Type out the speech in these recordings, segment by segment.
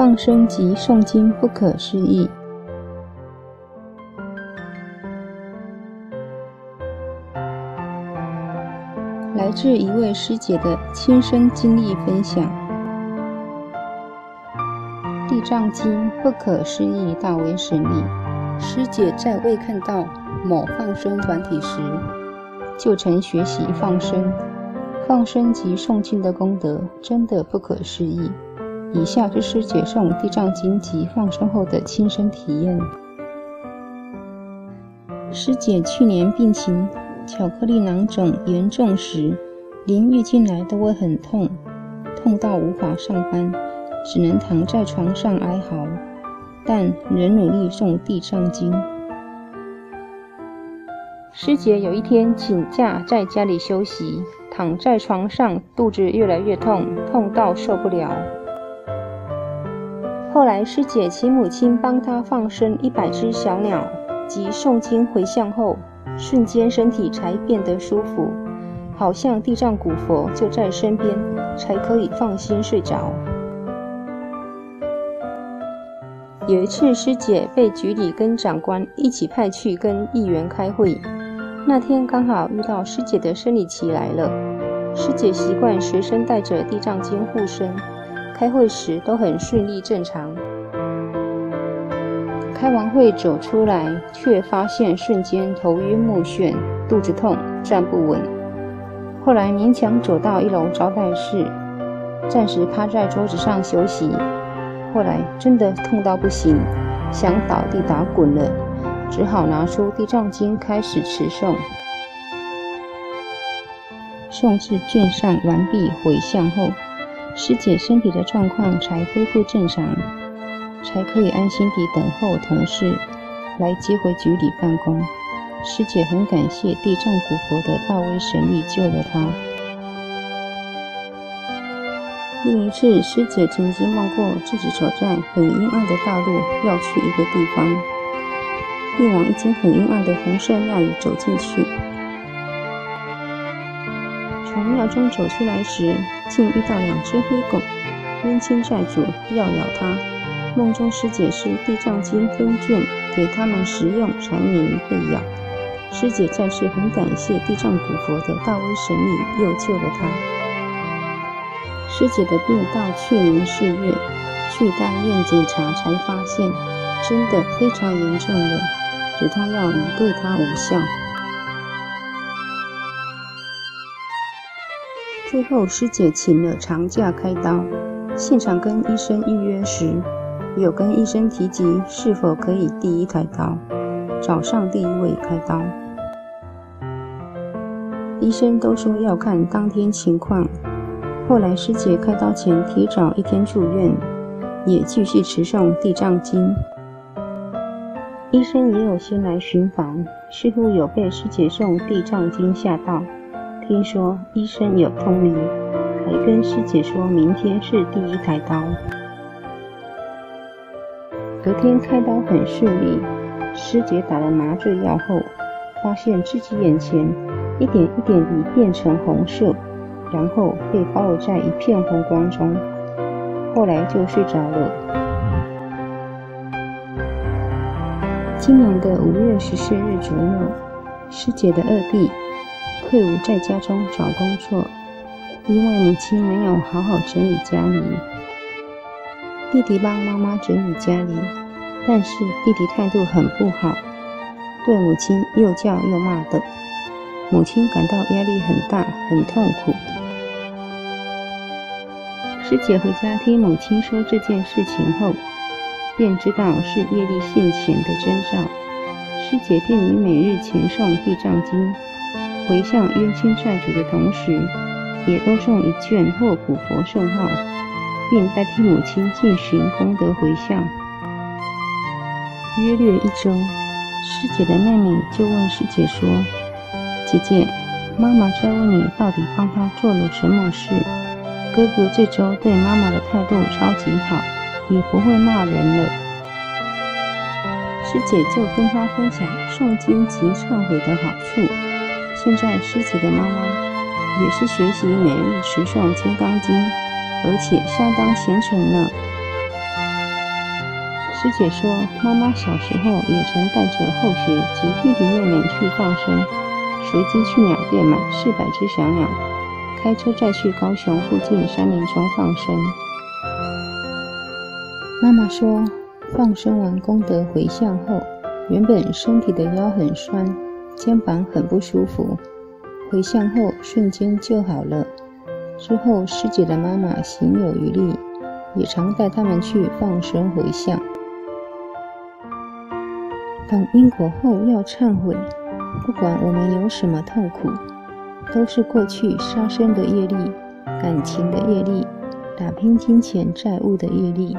放生及诵经不可思议。来自一位师姐的亲身经历分享，《地藏经》不可思议大为神力。师姐在未看到某放生团体时，就曾学习放生。放生及诵经的功德真的不可思议。以下就是师姐诵《地藏经》及放生后的亲身体验。师姐去年病情。巧克力囊肿严重时，连月经来都会很痛，痛到无法上班，只能躺在床上哀嚎，但仍努力诵地藏经。师姐有一天请假在家里休息，躺在床上，肚子越来越痛，痛到受不了。后来师姐请母亲帮她放生一百只小鸟及诵经回向后。瞬间，身体才变得舒服，好像地藏古佛就在身边，才可以放心睡着。有一次，师姐被局里跟长官一起派去跟议员开会，那天刚好遇到师姐的生理期来了。师姐习惯随身带着地藏经护身，开会时都很顺利正常。开完会走出来，却发现瞬间头晕目眩，肚子痛，站不稳。后来勉强走到一楼招待室，暂时趴在桌子上休息。后来真的痛到不行，想倒地打滚了，只好拿出地藏经开始持诵。诵至卷上完毕回向后，师姐身体的状况才恢复正常。才可以安心地等候同事来接回局里办公。师姐很感谢地藏古佛的大威神力救了她。另一次，师姐曾经梦过自己走在很阴暗的大路，要去一个地方，并往一间很阴暗的红色庙宇走进去。从庙中走出来时，竟遇到两只黑狗，冤亲债主要咬他。梦中师姐是地藏经分卷给他们食用，才免被咬。师姐再次很感谢地藏古佛的大威神力，又救了他。师姐的病到去年四月去大医院检查，才发现真的非常严重了，止痛药已对她无效。最后师姐请了长假开刀，现场跟医生预约时。有跟医生提及是否可以第一台刀，早上第一位开刀。医生都说要看当天情况。后来师姐开刀前提早一天住院，也继续持诵地藏经。医生也有先来巡房，似乎有被师姐诵地藏经吓到。听说医生有通灵，还跟师姐说明天是第一台刀。隔天开刀很顺利，师姐打了麻醉药后，发现自己眼前一点一点地变成红色，然后被包围在一片红光中，后来就睡着了。今年的五月十四日左右，师姐的二弟退伍在家中找工作，因为母亲没有好好整理家里。弟弟帮妈妈整理家里，但是弟弟态度很不好，对母亲又叫又骂的，母亲感到压力很大，很痛苦。师姐回家听母亲说这件事情后，便知道是业力现前的征兆。师姐便于每日虔诵地藏经，回向冤亲债主的同时，也多诵一卷或古佛圣号。并代替母亲进行功德回向。约略一周，师姐的妹妹就问师姐说：“姐姐，妈妈在问你到底帮她做了什么事？哥哥这周对妈妈的态度超级好，也不会骂人了。”师姐就跟她分享诵经及忏悔的好处。现在师姐的妈妈也是学习每日持诵金刚经。而且相当虔诚呢。师姐说，妈妈小时候也曾带着后学及弟弟妹妹去放生，随机去鸟店买四百只小鸟，开车再去高雄附近山林中放生。妈妈说，放生完功德回向后，原本身体的腰很酸，肩膀很不舒服，回向后瞬间就好了。之后，师姐的妈妈行有余力，也常带他们去放生回向。懂因果后要忏悔，不管我们有什么痛苦，都是过去杀生的业力、感情的业力、打拼金钱债务的业力。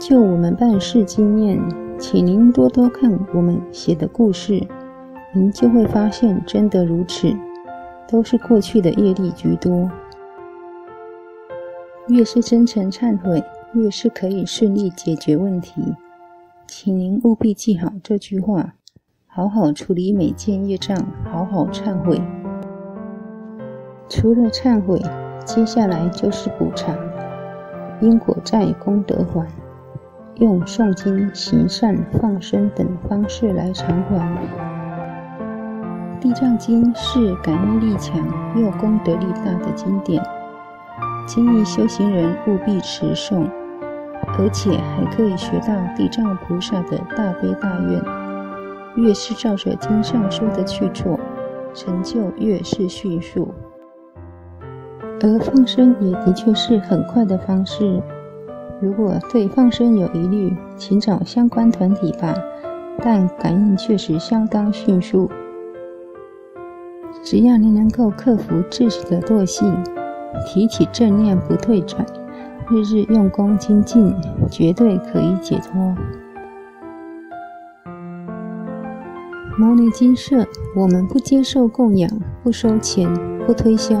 就我们办事经验，请您多多看我们写的故事，您就会发现真的如此。都是过去的业力居多，越是真诚忏悔，越是可以顺利解决问题。请您务必记好这句话，好好处理每件业障，好好忏悔。除了忏悔，接下来就是补偿，因果债，功德还，用诵经、行善、放生等方式来偿还。地藏经是感应力强又功德力大的经典，建议修行人务必持诵，而且还可以学到地藏菩萨的大悲大愿。越是照着经上说的去做，成就越是迅速。而放生也的确是很快的方式。如果对放生有疑虑，请找相关团体吧。但感应确实相当迅速。只要你能够克服自己的惰性，提起正念不退转，日日用功精进，绝对可以解脱。摩尼精舍，我们不接受供养，不收钱，不推销，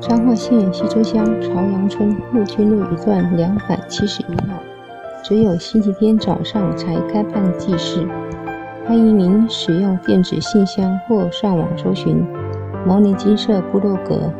彰化县西洲乡朝阳村陆军路一段两百七十一号，只有星期天早上才开办祭祀。欢迎您使用电子信箱或上网搜寻摩尼金色部落格。